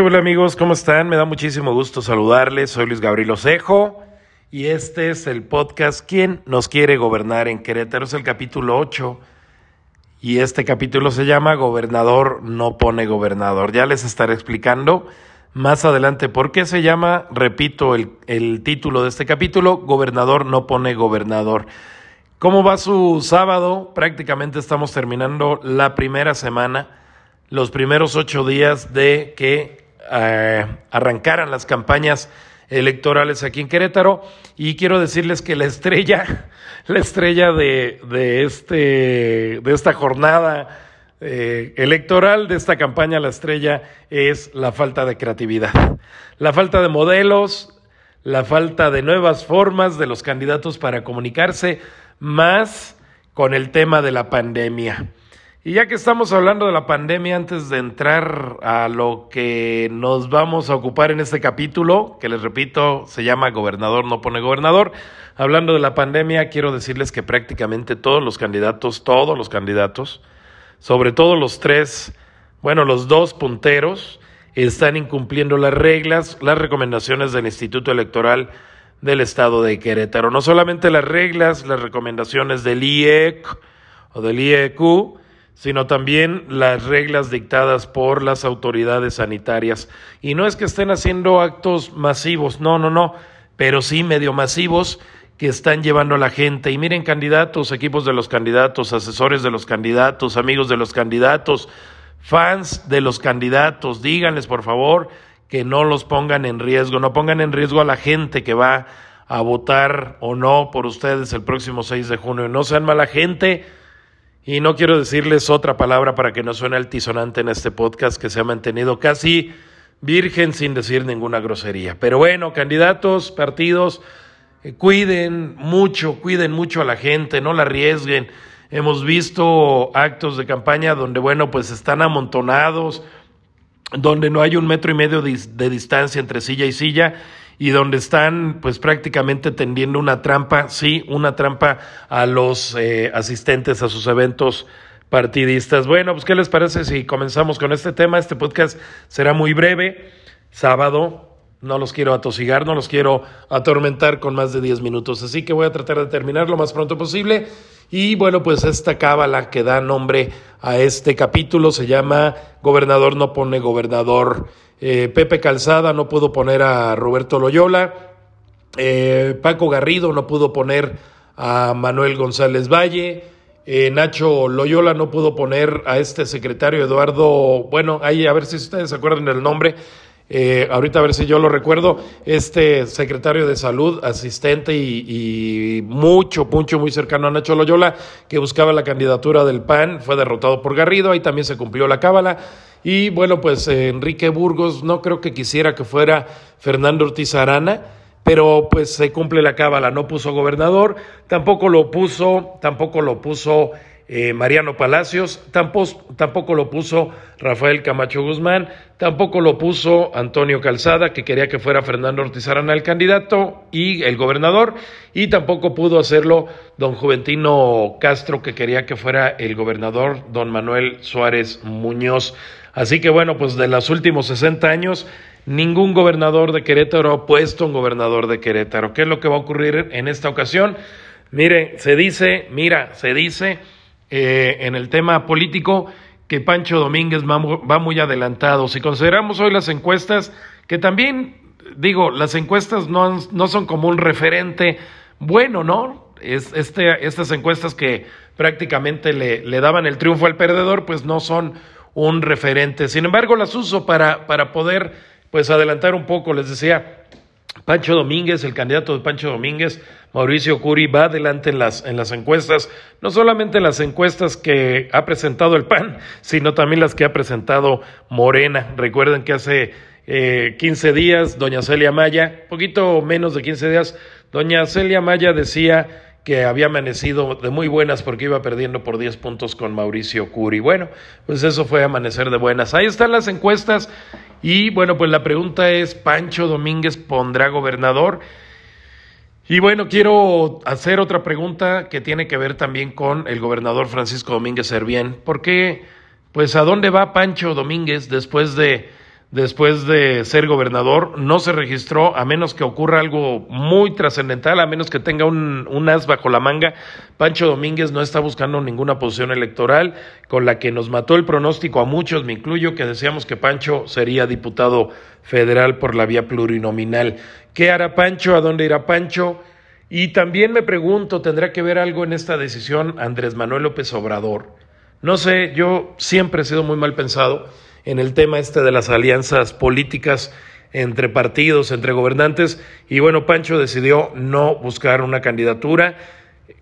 Hola amigos, ¿cómo están? Me da muchísimo gusto saludarles. Soy Luis Gabriel Osejo y este es el podcast ¿Quién nos quiere gobernar en Querétaro? Es el capítulo 8 y este capítulo se llama Gobernador no pone gobernador. Ya les estaré explicando más adelante por qué se llama, repito, el, el título de este capítulo, Gobernador no pone gobernador. ¿Cómo va su sábado? Prácticamente estamos terminando la primera semana, los primeros ocho días de que arrancaran las campañas electorales aquí en Querétaro. Y quiero decirles que la estrella, la estrella de, de, este, de esta jornada eh, electoral, de esta campaña, la estrella es la falta de creatividad, la falta de modelos, la falta de nuevas formas de los candidatos para comunicarse más con el tema de la pandemia. Y ya que estamos hablando de la pandemia, antes de entrar a lo que nos vamos a ocupar en este capítulo, que les repito, se llama Gobernador no pone gobernador, hablando de la pandemia, quiero decirles que prácticamente todos los candidatos, todos los candidatos, sobre todo los tres, bueno, los dos punteros, están incumpliendo las reglas, las recomendaciones del Instituto Electoral del Estado de Querétaro. No solamente las reglas, las recomendaciones del IEC o del IEQ, sino también las reglas dictadas por las autoridades sanitarias. Y no es que estén haciendo actos masivos, no, no, no, pero sí medio masivos que están llevando a la gente. Y miren, candidatos, equipos de los candidatos, asesores de los candidatos, amigos de los candidatos, fans de los candidatos, díganles por favor que no los pongan en riesgo, no pongan en riesgo a la gente que va a votar o no por ustedes el próximo 6 de junio. No sean mala gente y no quiero decirles otra palabra para que no suene altisonante en este podcast que se ha mantenido casi virgen sin decir ninguna grosería. Pero bueno, candidatos, partidos, eh, cuiden mucho, cuiden mucho a la gente, no la arriesguen. Hemos visto actos de campaña donde, bueno, pues están amontonados, donde no hay un metro y medio de, distancia entre silla y silla y donde están pues prácticamente tendiendo una trampa, sí, una trampa a los eh, asistentes a sus eventos partidistas. Bueno, pues ¿qué les parece si comenzamos con este tema? Este podcast será muy breve, sábado, no los quiero atosigar, no los quiero atormentar con más de 10 minutos, así que voy a tratar de terminar lo más pronto posible. Y bueno, pues esta cábala que da nombre a este capítulo se llama Gobernador no pone gobernador. Eh, Pepe Calzada no pudo poner a Roberto Loyola. Eh, Paco Garrido no pudo poner a Manuel González Valle. Eh, Nacho Loyola no pudo poner a este secretario Eduardo, bueno, ahí a ver si ustedes se acuerdan del nombre, eh, ahorita a ver si yo lo recuerdo, este secretario de salud, asistente y, mucho, mucho, muy cercano a Nacho Loyola, que buscaba la candidatura del PAN, fue derrotado por Garrido, ahí también se cumplió la cábala. Y bueno, pues eh, Enrique Burgos, no creo que quisiera que fuera Fernando Ortiz Arana, pero pues se cumple la cábala, no puso gobernador, tampoco lo puso, tampoco lo puso eh, Mariano Palacios, tampoco, tampoco lo puso Rafael Camacho Guzmán, tampoco lo puso Antonio Calzada, que quería que fuera Fernando Ortiz Arana el candidato y el gobernador, y tampoco pudo hacerlo don Juventino Castro, que quería que fuera el gobernador, don Manuel Suárez Muñoz. Así que bueno, pues de los últimos 60 años, ningún gobernador de Querétaro ha puesto un gobernador de Querétaro. ¿Qué es lo que va a ocurrir en esta ocasión? Miren, se dice, mira, se dice eh, en el tema político que Pancho Domínguez va muy adelantado. Si consideramos hoy las encuestas, que también, digo, las encuestas no, no son como un referente bueno, ¿no? Es, este, estas encuestas que prácticamente le, le daban el triunfo al perdedor, pues no son un referente. Sin embargo, las uso para, para poder pues adelantar un poco. Les decía, Pancho Domínguez, el candidato de Pancho Domínguez, Mauricio Curi, va adelante en las, en las encuestas, no solamente en las encuestas que ha presentado el PAN, sino también las que ha presentado Morena. Recuerden que hace eh, 15 días, doña Celia Maya, poquito menos de 15 días, doña Celia Maya decía que había amanecido de muy buenas porque iba perdiendo por 10 puntos con Mauricio Curi. Bueno, pues eso fue amanecer de buenas. Ahí están las encuestas y bueno, pues la pregunta es, ¿Pancho Domínguez pondrá gobernador? Y bueno, quiero hacer otra pregunta que tiene que ver también con el gobernador Francisco Domínguez Servién. ¿Por qué? Pues a dónde va Pancho Domínguez después de, después de ser gobernador. No se registró a menos que ocurra algo muy trascendental, a menos que tenga un, un, as bajo la manga. Pancho Domínguez no está buscando ninguna posición electoral con la que nos mató el pronóstico a muchos, me incluyo, que decíamos que Pancho sería diputado federal por la vía plurinominal. ¿Qué hará Pancho? ¿A dónde irá Pancho? Y también me pregunto, ¿tendrá que ver algo en esta decisión Andrés Manuel López Obrador? No sé, yo siempre he sido muy mal pensado en el tema este de las alianzas políticas entre partidos, entre gobernantes, y bueno, Pancho decidió no buscar una candidatura.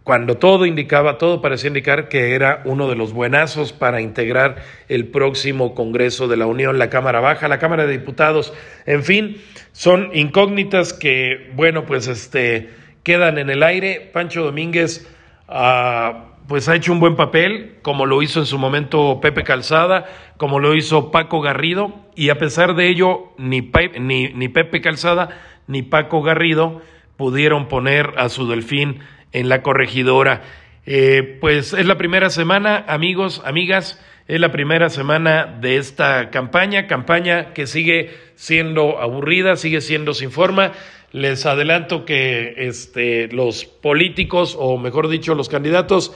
Cuando todo indicaba, todo parecía indicar que era uno de los buenazos para integrar el próximo Congreso de la Unión, la Cámara Baja, la Cámara de Diputados, en fin, son incógnitas que, bueno, pues este, quedan en el aire. Pancho Domínguez, ah, pues ha hecho un buen papel, como lo hizo en su momento Pepe Calzada, como lo hizo Paco Garrido, y a pesar de ello, ni, Pepe Calzada ni Paco Garrido pudieron poner a su delfín en la corregidora. Eh, pues es la primera semana, amigos, amigas, es la primera semana de esta campaña, campaña que sigue siendo aburrida, sigue siendo sin forma. Les adelanto que este, los políticos, o mejor dicho, los candidatos,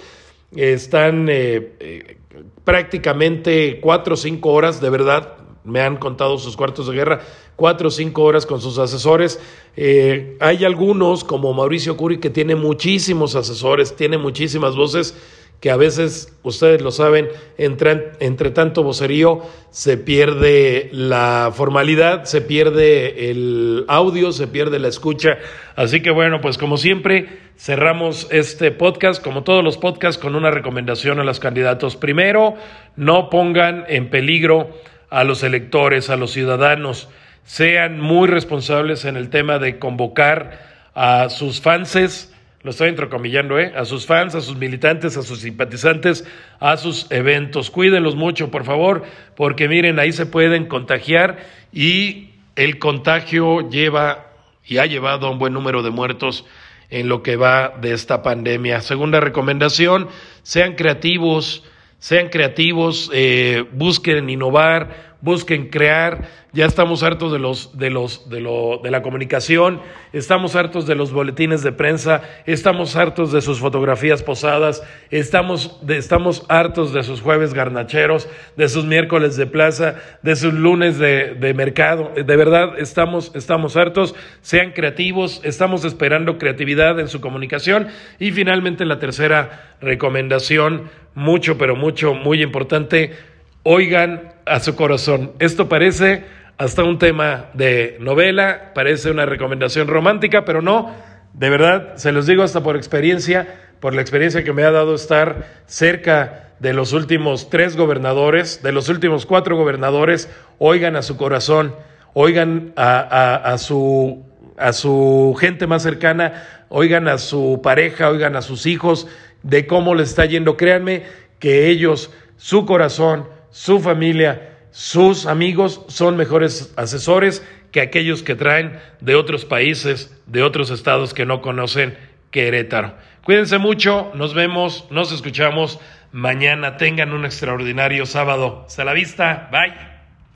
están eh, eh, prácticamente cuatro o cinco horas, de verdad, me han contado sus cuartos de guerra, cuatro o cinco horas con sus asesores. Eh, hay algunos, como Mauricio Curi, que tiene muchísimos asesores, tiene muchísimas voces que a veces, ustedes lo saben, entre, entre, tanto vocerío se pierde la formalidad, se pierde el audio, se pierde la escucha. Así que bueno, pues como siempre, cerramos este podcast, como todos los podcasts, con una recomendación a los candidatos. Primero, no pongan en peligro a los electores, a los ciudadanos, sean muy responsables en el tema de convocar a sus fanses, lo estoy entrecomillando, ¿eh? a sus fans, a sus militantes, a sus simpatizantes, a sus eventos. Cuídenlos mucho, por favor, porque miren, ahí se pueden contagiar y el contagio lleva y ha llevado a un buen número de muertos en lo que va de esta pandemia. Segunda recomendación, sean creativos, sean creativos, eh, busquen innovar, busquen crear. Ya estamos hartos de los, de los, de lo, de la comunicación, estamos hartos de los boletines de prensa, estamos hartos de sus fotografías posadas, estamos, estamos hartos de sus jueves garnacheros, de sus miércoles de plaza, de sus lunes de, de mercado. De verdad, estamos, estamos hartos. Sean creativos, estamos esperando creatividad en su comunicación. Y finalmente la tercera recomendación, mucho, pero mucho, muy importante, oigan a su corazón. Esto parece hasta un tema de novela, parece una recomendación romántica, pero no, de verdad, se los digo hasta por experiencia, por la experiencia que me ha dado estar cerca de los últimos tres gobernadores, de los últimos cuatro gobernadores, oigan a su corazón, oigan a, a su, a su gente más cercana, oigan a su pareja, oigan a sus hijos, de cómo les está yendo. Créanme que ellos, su corazón, su familia, sus amigos son mejores asesores que aquellos que traen de otros países, de otros estados que no conocen Querétaro. Cuídense mucho, nos vemos, nos escuchamos mañana. Tengan un extraordinario sábado. Hasta la vista, bye.